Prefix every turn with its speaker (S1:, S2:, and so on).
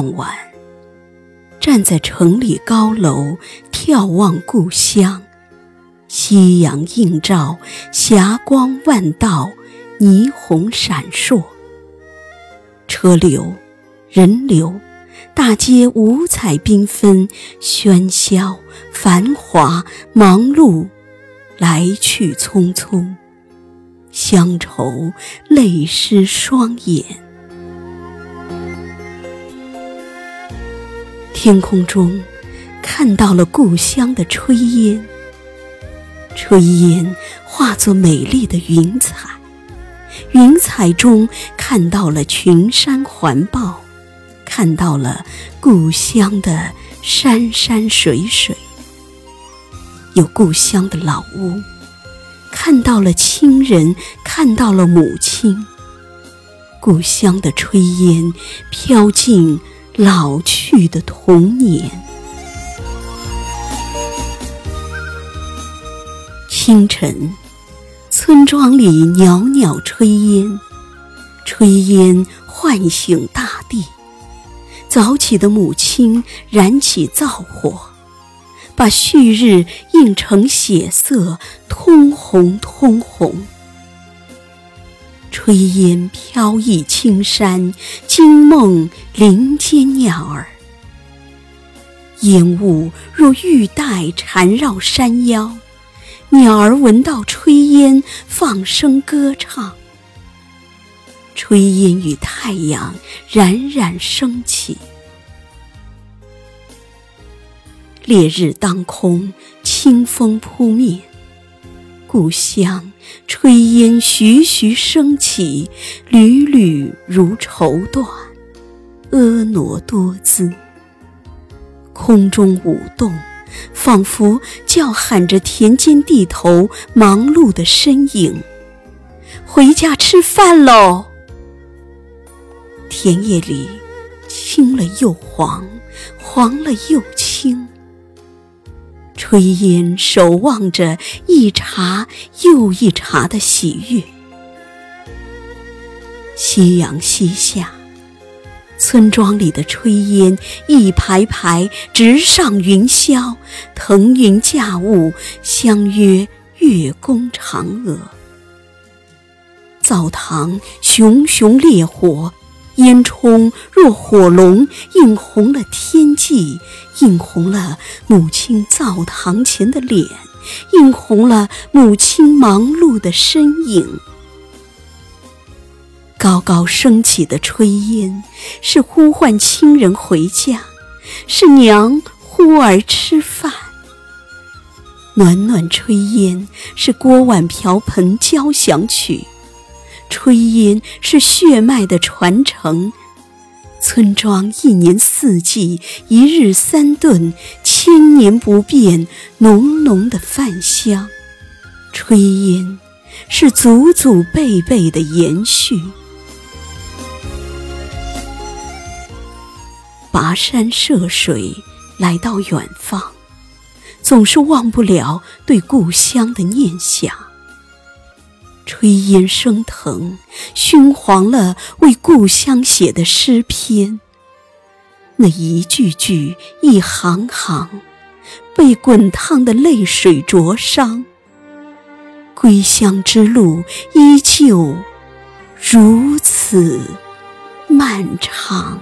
S1: 傍晚，站在城里高楼眺望故乡，夕阳映照，霞光万道，霓虹闪烁，车流、人流，大街五彩缤纷，喧嚣、繁华、忙碌，来去匆匆，乡愁泪湿双眼。天空中看到了故乡的炊烟，炊烟化作美丽的云彩，云彩中看到了群山环抱，看到了故乡的山山水水，有故乡的老屋，看到了亲人，看到了母亲，故乡的炊烟飘进。老去的童年。清晨，村庄里袅袅炊烟，炊烟唤醒大地。早起的母亲燃起灶火，把旭日映成血色，通红通红。炊烟飘逸青山，惊梦林间鸟儿。烟雾若玉带缠绕山腰，鸟儿闻到炊烟，放声歌唱。炊烟与太阳冉冉升起，烈日当空，清风扑面。故乡炊烟徐徐升起，缕缕如绸缎，婀娜多姿。空中舞动，仿佛叫喊着田间地头忙碌的身影。回家吃饭喽！田野里青了又黄，黄了又青。炊烟守望着一茬又一茬的喜悦。夕阳西下，村庄里的炊烟一排排直上云霄，腾云驾雾，相约月宫嫦娥。灶堂熊熊烈火。烟囱若火龙，映红了天际，映红了母亲灶堂前的脸，映红了母亲忙碌的身影。高高升起的炊烟，是呼唤亲人回家，是娘呼儿吃饭。暖暖炊烟，是锅碗瓢盆交响曲。炊烟是血脉的传承，村庄一年四季，一日三顿，千年不变，浓浓的饭香。炊烟是祖祖辈辈的延续。跋山涉水来到远方，总是忘不了对故乡的念想。炊烟升腾，熏黄了为故乡写的诗篇。那一句句，一行行，被滚烫的泪水灼伤。归乡之路依旧如此漫长。